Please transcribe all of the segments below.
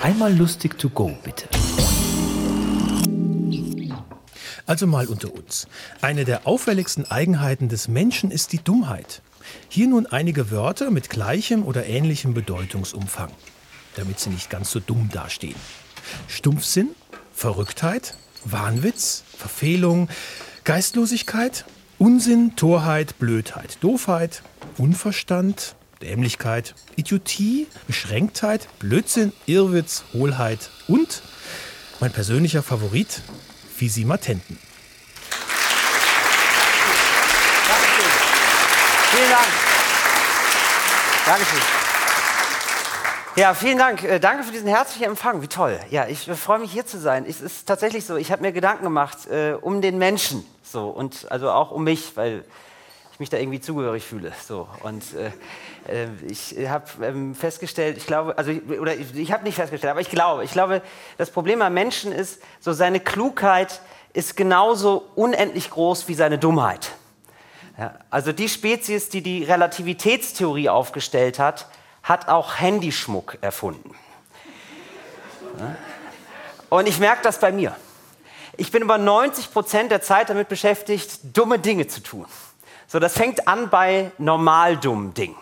Einmal lustig to go, bitte. Also mal unter uns. Eine der auffälligsten Eigenheiten des Menschen ist die Dummheit. Hier nun einige Wörter mit gleichem oder ähnlichem Bedeutungsumfang, damit sie nicht ganz so dumm dastehen. Stumpfsinn, Verrücktheit, Wahnwitz, Verfehlung, Geistlosigkeit, Unsinn, Torheit, Blödheit, Doofheit, Unverstand, Dämlichkeit, Idiotie, Beschränktheit, Blödsinn, Irrwitz, Hohlheit und mein persönlicher Favorit, Fisimatenten. Dankeschön. Vielen Dank. Dankeschön. Ja, vielen Dank. Äh, danke für diesen herzlichen Empfang. Wie toll. Ja, ich freue mich hier zu sein. Es ist tatsächlich so, ich habe mir Gedanken gemacht äh, um den Menschen. So, und also auch um mich, weil ich mich da irgendwie zugehörig fühle. So. Und äh, äh ich habe ähm, festgestellt, ich glaube, also oder ich, ich habe nicht festgestellt, aber ich glaube, ich glaube, das Problem am Menschen ist, so seine Klugheit ist genauso unendlich groß wie seine Dummheit. Ja, also die Spezies, die die Relativitätstheorie aufgestellt hat, hat auch Handyschmuck erfunden. Ja? Und ich merke das bei mir. Ich bin über 90 Prozent der Zeit damit beschäftigt, dumme Dinge zu tun. So, das fängt an bei normal dummen Dingen.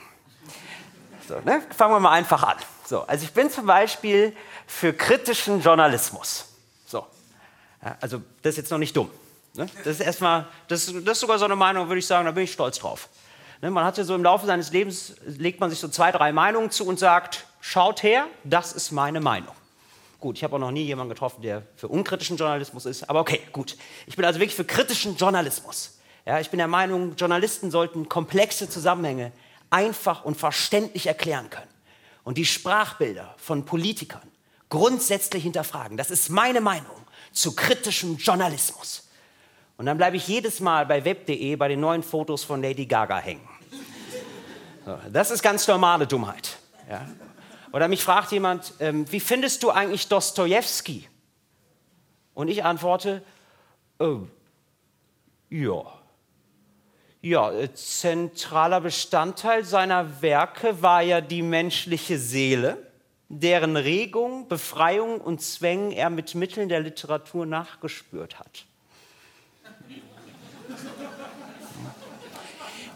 So, ne? Fangen wir mal einfach an. So, also ich bin zum Beispiel für kritischen Journalismus. So, ja, also das ist jetzt noch nicht dumm. Ne? Das ist erstmal, das, das, ist sogar so eine Meinung, würde ich sagen, da bin ich stolz drauf. Ne? Man hat ja so im Laufe seines Lebens, legt man sich so zwei, drei Meinungen zu und sagt, schaut her, das ist meine Meinung. Gut, ich habe auch noch nie jemanden getroffen, der für unkritischen Journalismus ist, aber okay, gut. Ich bin also wirklich für kritischen Journalismus. Ja, ich bin der Meinung, Journalisten sollten komplexe Zusammenhänge einfach und verständlich erklären können. Und die Sprachbilder von Politikern grundsätzlich hinterfragen. Das ist meine Meinung zu kritischem Journalismus. Und dann bleibe ich jedes Mal bei web.de bei den neuen Fotos von Lady Gaga hängen. Das ist ganz normale Dummheit. Ja? Oder mich fragt jemand, ähm, wie findest du eigentlich Dostoevsky? Und ich antworte, oh, ja. Ja, äh, zentraler Bestandteil seiner Werke war ja die menschliche Seele, deren Regung, Befreiung und Zwängen er mit Mitteln der Literatur nachgespürt hat.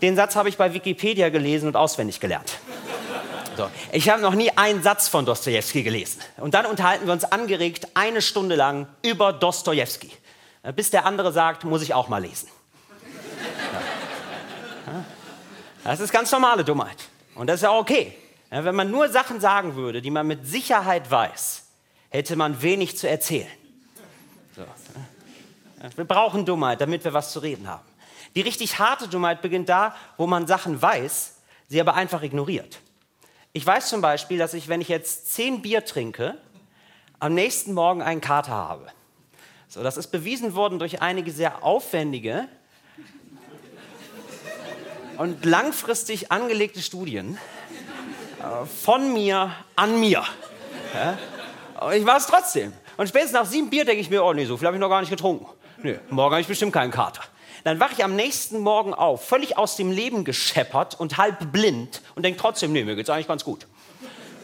Den Satz habe ich bei Wikipedia gelesen und auswendig gelernt. So. Ich habe noch nie einen Satz von Dostoevsky gelesen. Und dann unterhalten wir uns angeregt eine Stunde lang über Dostoevsky. Bis der andere sagt, muss ich auch mal lesen. Das ist ganz normale Dummheit. Und das ist ja okay. Wenn man nur Sachen sagen würde, die man mit Sicherheit weiß, hätte man wenig zu erzählen. So. Wir brauchen Dummheit, damit wir was zu reden haben. Die richtig harte Dummheit beginnt da, wo man Sachen weiß, sie aber einfach ignoriert. Ich weiß zum Beispiel, dass ich, wenn ich jetzt zehn Bier trinke, am nächsten Morgen einen Kater habe. So, das ist bewiesen worden durch einige sehr aufwendige und langfristig angelegte Studien äh, von mir an mir. Ja? Ich war es trotzdem. Und spätestens nach sieben Bier denke ich mir, oh nee, so viel habe ich noch gar nicht getrunken. Nee, morgen habe ich bestimmt keinen Kater. Dann wache ich am nächsten Morgen auf, völlig aus dem Leben gescheppert und halb blind und denke trotzdem, nee, mir geht's eigentlich ganz gut.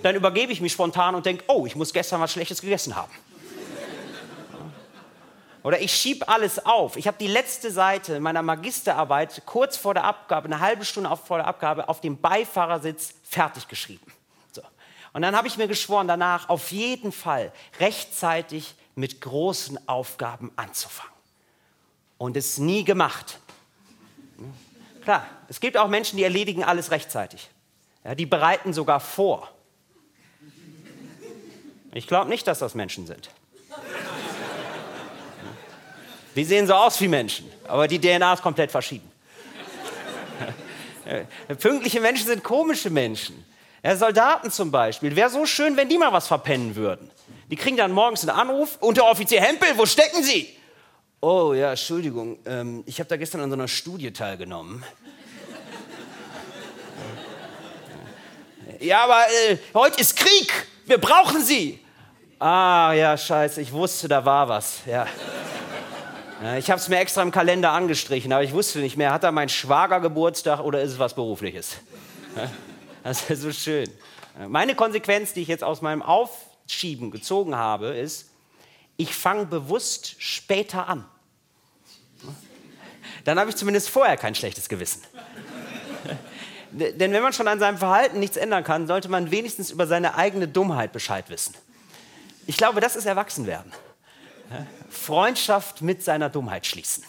Dann übergebe ich mich spontan und denke, oh, ich muss gestern was Schlechtes gegessen haben. Oder ich schiebe alles auf. Ich habe die letzte Seite meiner Magisterarbeit kurz vor der Abgabe, eine halbe Stunde vor der Abgabe, auf dem Beifahrersitz fertig geschrieben. So. Und dann habe ich mir geschworen, danach auf jeden Fall rechtzeitig mit großen Aufgaben anzufangen und es nie gemacht. Klar, es gibt auch Menschen, die erledigen alles rechtzeitig. Ja, die bereiten sogar vor. Ich glaube nicht, dass das Menschen sind. Die sehen so aus wie Menschen, aber die DNA ist komplett verschieden. Pünktliche Menschen sind komische Menschen. Ja, Soldaten zum Beispiel. Wäre so schön, wenn die mal was verpennen würden. Die kriegen dann morgens einen Anruf. Unteroffizier Hempel, wo stecken Sie? Oh ja, Entschuldigung, ähm, ich habe da gestern an so einer Studie teilgenommen. ja, aber äh, heute ist Krieg, wir brauchen Sie. Ah ja, scheiße, ich wusste, da war was. Ja. Ich habe es mir extra im Kalender angestrichen, aber ich wusste nicht mehr, hat da mein Schwager Geburtstag oder ist es was Berufliches? Das ist so schön. Meine Konsequenz, die ich jetzt aus meinem Auf Aufschieben gezogen habe, ist, ich fange bewusst später an. Dann habe ich zumindest vorher kein schlechtes Gewissen. Denn wenn man schon an seinem Verhalten nichts ändern kann, sollte man wenigstens über seine eigene Dummheit Bescheid wissen. Ich glaube, das ist Erwachsenwerden. Freundschaft mit seiner Dummheit schließen.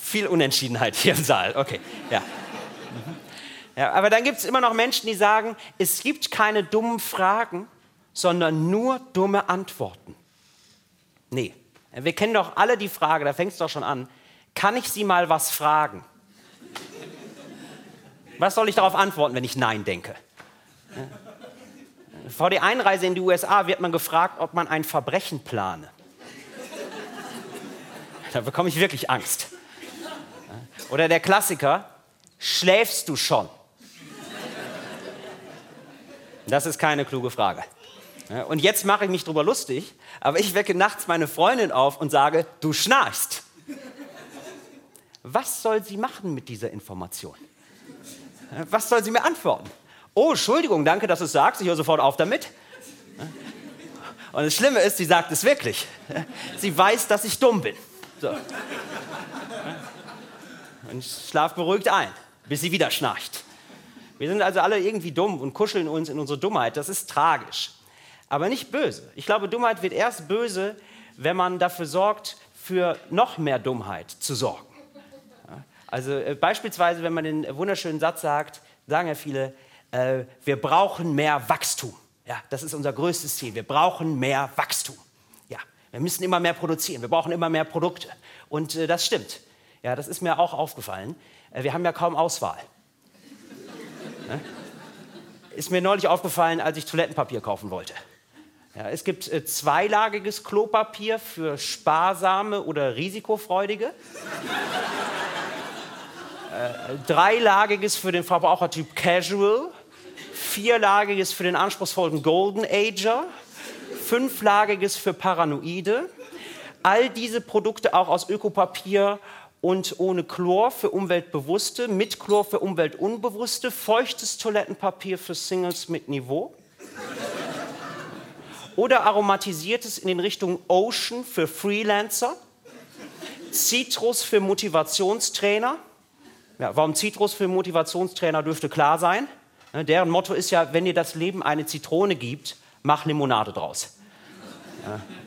Viel Unentschiedenheit hier im Saal. Okay, ja. ja aber dann gibt es immer noch Menschen, die sagen, es gibt keine dummen Fragen, sondern nur dumme Antworten. Nee, wir kennen doch alle die Frage, da fängt es doch schon an, kann ich Sie mal was fragen? Was soll ich darauf antworten, wenn ich Nein denke? Vor der Einreise in die USA wird man gefragt, ob man ein Verbrechen plane. Da bekomme ich wirklich Angst. Oder der Klassiker, schläfst du schon? Das ist keine kluge Frage. Und jetzt mache ich mich darüber lustig, aber ich wecke nachts meine Freundin auf und sage, du schnarchst. Was soll sie machen mit dieser Information? Was soll sie mir antworten? Oh, Entschuldigung, danke, dass du es sagst, ich höre sofort auf damit. Und das Schlimme ist, sie sagt es wirklich. Sie weiß, dass ich dumm bin. So. Und ich schlafe beruhigt ein, bis sie wieder schnarcht. Wir sind also alle irgendwie dumm und kuscheln uns in unsere Dummheit. Das ist tragisch. Aber nicht böse. Ich glaube, Dummheit wird erst böse, wenn man dafür sorgt, für noch mehr Dummheit zu sorgen. Also äh, beispielsweise, wenn man den wunderschönen Satz sagt, sagen ja viele, äh, wir brauchen mehr Wachstum. Ja, das ist unser größtes Ziel. Wir brauchen mehr Wachstum. Ja, wir müssen immer mehr produzieren. Wir brauchen immer mehr Produkte. Und äh, das stimmt. Ja, das ist mir auch aufgefallen. Äh, wir haben ja kaum Auswahl. Ja? Ist mir neulich aufgefallen, als ich Toilettenpapier kaufen wollte. Ja, es gibt äh, zweilagiges Klopapier für sparsame oder risikofreudige. äh, dreilagiges für den Verbrauchertyp Casual. Vierlagiges für den anspruchsvollen Golden Ager. Fünflagiges für Paranoide. All diese Produkte auch aus Ökopapier und ohne Chlor für Umweltbewusste, mit Chlor für Umweltunbewusste, feuchtes Toilettenpapier für Singles mit Niveau oder aromatisiertes in den Richtungen Ocean für Freelancer, Citrus für Motivationstrainer. Ja, warum Citrus für Motivationstrainer dürfte klar sein. Ne, deren Motto ist ja, wenn dir das Leben eine Zitrone gibt, mach Limonade draus.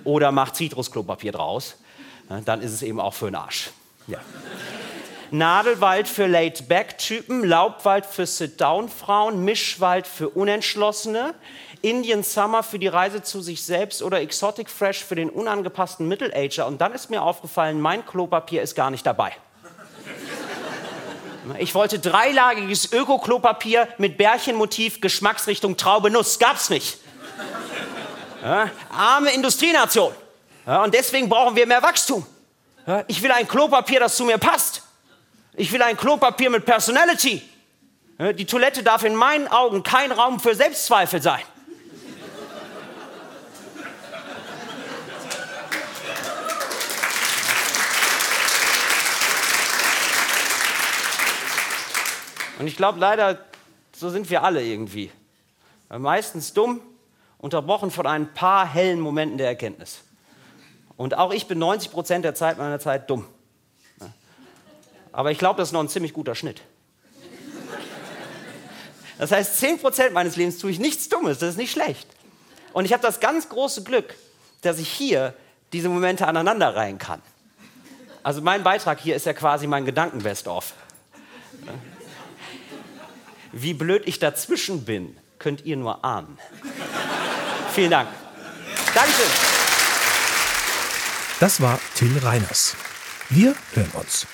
Oder mach Zitrusklopapier draus. Dann ist es eben auch für den Arsch. Ja. Nadelwald für Laid-Back-Typen, Laubwald für Sit-Down-Frauen, Mischwald für Unentschlossene, Indian Summer für die Reise zu sich selbst oder Exotic Fresh für den unangepassten Middle-Ager. Und dann ist mir aufgefallen, mein Klopapier ist gar nicht dabei. Ich wollte dreilagiges Öko-Klopapier mit Bärchenmotiv, Geschmacksrichtung Traube Nuss. Gab's nicht. Ja, arme Industrienation. Ja, und deswegen brauchen wir mehr Wachstum. Ja, ich will ein Klopapier, das zu mir passt. Ich will ein Klopapier mit Personality. Die Toilette darf in meinen Augen kein Raum für Selbstzweifel sein. Und ich glaube leider, so sind wir alle irgendwie. Meistens dumm, unterbrochen von ein paar hellen Momenten der Erkenntnis. Und auch ich bin 90 Prozent der Zeit meiner Zeit dumm. Aber ich glaube, das ist noch ein ziemlich guter Schnitt. Das heißt, 10 Prozent meines Lebens tue ich nichts Dummes, das ist nicht schlecht. Und ich habe das ganz große Glück, dass ich hier diese Momente aneinander reihen kann. Also mein Beitrag hier ist ja quasi mein Gedanken-Best-of. Wie blöd ich dazwischen bin, könnt ihr nur ahnen. Vielen Dank. Dankeschön. Das war Till Reiners. Wir hören uns.